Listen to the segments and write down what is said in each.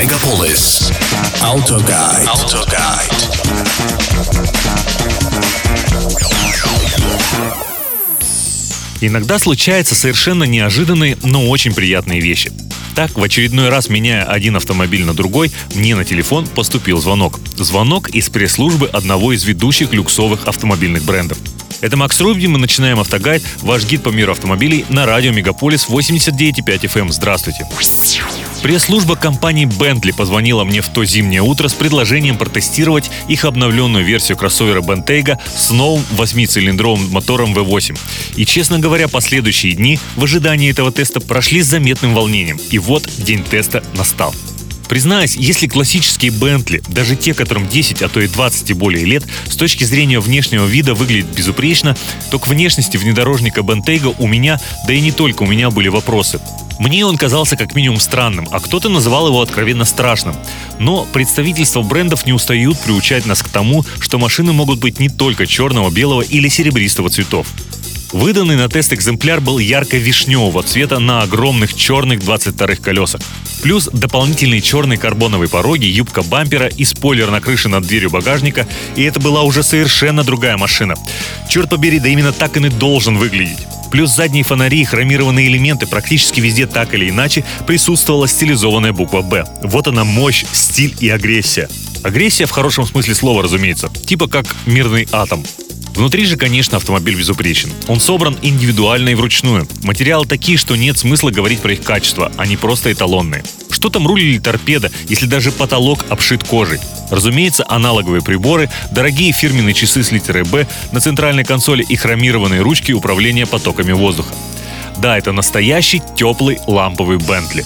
Megapolis. Autoguide. Autoguide. Иногда случаются совершенно неожиданные, но очень приятные вещи. Так, в очередной раз меняя один автомобиль на другой, мне на телефон поступил звонок. Звонок из пресс-службы одного из ведущих люксовых автомобильных брендов. Это Макс Рубин, мы начинаем автогайд, ваш гид по миру автомобилей на радио Мегаполис 89,5 FM. Эм. Здравствуйте. Пресс-служба компании Bentley позвонила мне в то зимнее утро с предложением протестировать их обновленную версию кроссовера Bentayga с новым 8-цилиндровым мотором V8. И, честно говоря, последующие дни в ожидании этого теста прошли с заметным волнением. И вот день теста настал. Признаюсь, если классические Бентли, даже те, которым 10, а то и 20 и более лет, с точки зрения внешнего вида выглядят безупречно, то к внешности внедорожника Бентейга у меня, да и не только у меня были вопросы. Мне он казался как минимум странным, а кто-то называл его откровенно страшным. Но представительства брендов не устают приучать нас к тому, что машины могут быть не только черного, белого или серебристого цветов. Выданный на тест экземпляр был ярко-вишневого цвета на огромных черных 22-х колесах. Плюс дополнительные черные карбоновые пороги, юбка бампера и спойлер на крыше над дверью багажника. И это была уже совершенно другая машина. Черт побери, да именно так он и должен выглядеть. Плюс задние фонари и хромированные элементы практически везде так или иначе присутствовала стилизованная буква «Б». Вот она мощь, стиль и агрессия. Агрессия в хорошем смысле слова, разумеется. Типа как мирный атом. Внутри же, конечно, автомобиль безупречен. Он собран индивидуально и вручную. Материалы такие, что нет смысла говорить про их качество, они просто эталонные. Что там руль или торпеда, если даже потолок обшит кожей? Разумеется, аналоговые приборы, дорогие фирменные часы с литерой «Б», на центральной консоли и хромированные ручки управления потоками воздуха. Да, это настоящий теплый ламповый Бентли.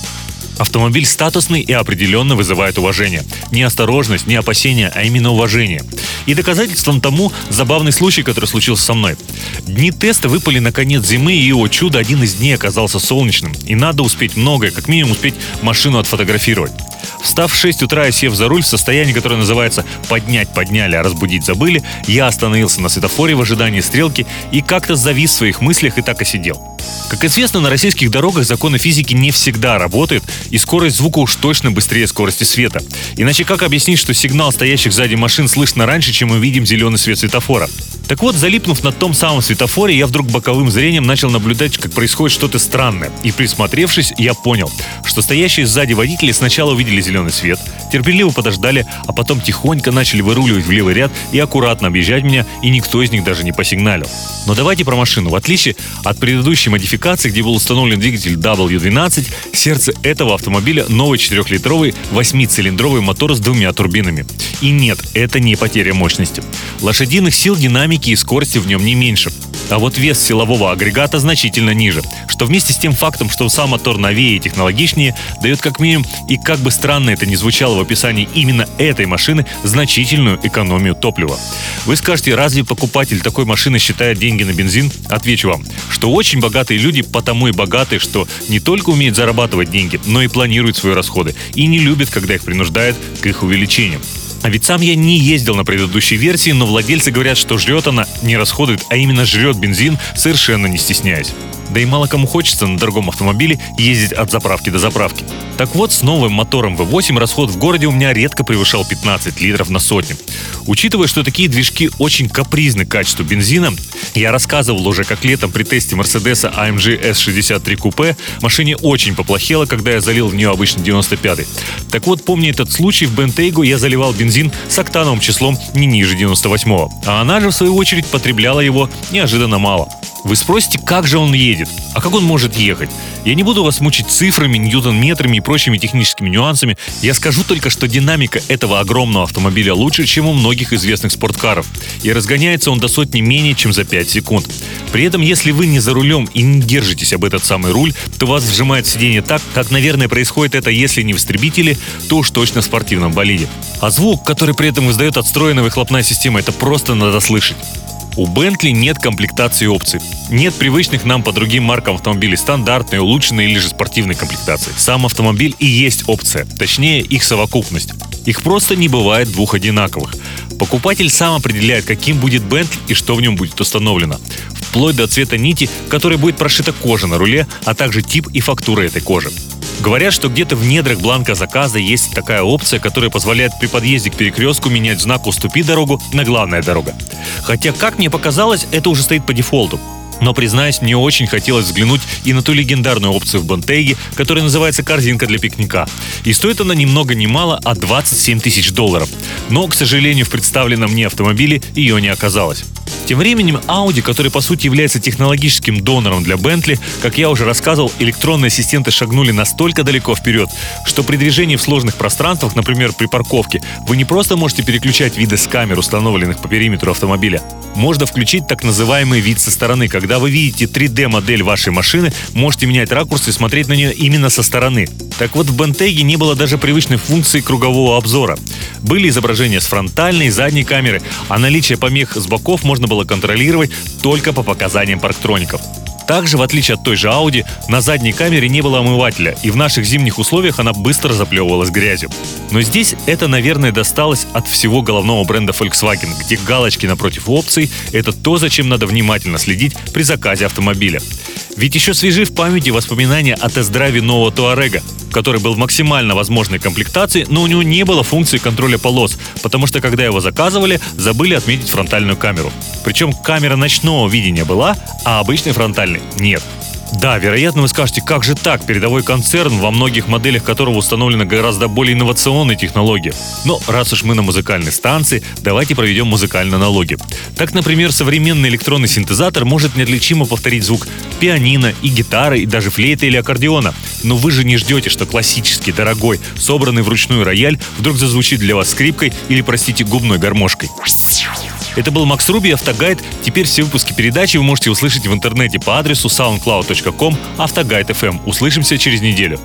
Автомобиль статусный и определенно вызывает уважение. Не осторожность, не опасения, а именно уважение. И доказательством тому забавный случай, который случился со мной. Дни теста выпали на конец зимы, и, о чудо, один из дней оказался солнечным. И надо успеть многое, как минимум успеть машину отфотографировать. Встав в 6 утра и сев за руль в состоянии, которое называется «поднять подняли, а разбудить забыли», я остановился на светофоре в ожидании стрелки и как-то завис в своих мыслях и так и сидел. Как известно, на российских дорогах законы физики не всегда работают, и скорость звука уж точно быстрее скорости света. Иначе как объяснить, что сигнал стоящих сзади машин слышно раньше, чем мы видим зеленый свет светофора? Так вот, залипнув на том самом светофоре, я вдруг боковым зрением начал наблюдать, как происходит что-то странное. И присмотревшись, я понял, что стоящие сзади водители сначала увидели зеленый свет, терпеливо подождали, а потом тихонько начали выруливать в левый ряд и аккуратно объезжать меня, и никто из них даже не посигналил. Но давайте про машину. В отличие от предыдущей модификации, где был установлен двигатель W12, сердце этого автомобиля новый 4-литровый 8-цилиндровый мотор с двумя турбинами. И нет, это не потеря мощности. Лошадиных сил динамики и скорости в нем не меньше. А вот вес силового агрегата значительно ниже, что вместе с тем фактом, что сам мотор новее и технологичнее, дает как минимум, и как бы странно это ни звучало в описании именно этой машины, значительную экономию топлива. Вы скажете, разве покупатель такой машины считает деньги на бензин? Отвечу вам, что очень богатые люди потому и богатые, что не только умеют зарабатывать деньги, но и планируют свои расходы и не любят, когда их принуждают к их увеличению. А ведь сам я не ездил на предыдущей версии, но владельцы говорят, что жрет она не расходует, а именно жрет бензин, совершенно не стесняясь. Да и мало кому хочется на дорогом автомобиле ездить от заправки до заправки. Так вот, с новым мотором V8 расход в городе у меня редко превышал 15 литров на сотню. Учитывая, что такие движки очень капризны к качеству бензина, я рассказывал уже, как летом при тесте Мерседеса AMG S63 Coupe машине очень поплохело, когда я залил в нее обычно 95-й. Так вот, помня этот случай, в Бентейгу я заливал бензин с октановым числом не ниже 98-го, а она же, в свою очередь, потребляла его неожиданно мало. Вы спросите, как же он едет? А как он может ехать? Я не буду вас мучить цифрами, ньютон-метрами и прочими техническими нюансами. Я скажу только, что динамика этого огромного автомобиля лучше, чем у многих известных спорткаров. И разгоняется он до сотни менее, чем за 5 секунд. При этом, если вы не за рулем и не держитесь об этот самый руль, то вас сжимает сиденье так, как, наверное, происходит это, если не в истребителе, то уж точно в спортивном болиде. А звук, который при этом издает отстроенная выхлопная система, это просто надо слышать. У Bentley нет комплектации опций. Нет привычных нам по другим маркам автомобилей стандартной, улучшенной или же спортивной комплектации. Сам автомобиль и есть опция, точнее их совокупность. Их просто не бывает двух одинаковых. Покупатель сам определяет, каким будет Bentley и что в нем будет установлено. Вплоть до цвета нити, которой будет прошита кожа на руле, а также тип и фактура этой кожи. Говорят, что где-то в недрах бланка заказа есть такая опция, которая позволяет при подъезде к перекрестку менять знак «Уступи дорогу» на «Главная дорога». Хотя, как мне показалось, это уже стоит по дефолту. Но, признаюсь, мне очень хотелось взглянуть и на ту легендарную опцию в Бонтейге, которая называется «Корзинка для пикника». И стоит она ни много ни мало, а 27 тысяч долларов. Но, к сожалению, в представленном мне автомобиле ее не оказалось. Тем временем Audi, который по сути является технологическим донором для Bentley, как я уже рассказывал, электронные ассистенты шагнули настолько далеко вперед, что при движении в сложных пространствах, например, при парковке, вы не просто можете переключать виды с камер, установленных по периметру автомобиля. Можно включить так называемый вид со стороны, когда вы видите 3D-модель вашей машины, можете менять ракурс и смотреть на нее именно со стороны. Так вот, в Бентеге не было даже привычной функции кругового обзора. Были изображения с фронтальной и задней камеры, а наличие помех с боков можно было контролировать только по показаниям парктроников. Также, в отличие от той же Audi, на задней камере не было омывателя, и в наших зимних условиях она быстро заплевывалась грязью. Но здесь это, наверное, досталось от всего головного бренда Volkswagen, где галочки напротив опций – это то, зачем надо внимательно следить при заказе автомобиля. Ведь еще свежи в памяти воспоминания о тест-драйве нового Туарега, который был в максимально возможной комплектации, но у него не было функции контроля полос, потому что когда его заказывали, забыли отметить фронтальную камеру. Причем камера ночного видения была, а обычной фронтальной нет. Да, вероятно, вы скажете, как же так, передовой концерн, во многих моделях которого установлена гораздо более инновационная технология. Но раз уж мы на музыкальной станции, давайте проведем музыкальные аналоги. Так, например, современный электронный синтезатор может неотличимо повторить звук пианино и гитары, и даже флейты или аккордеона. Но вы же не ждете, что классический, дорогой, собранный вручную рояль вдруг зазвучит для вас скрипкой или, простите, губной гармошкой. Это был Макс Руби, Автогайд. Теперь все выпуски передачи вы можете услышать в интернете по адресу soundcloud.com Автогайд FM. Услышимся через неделю.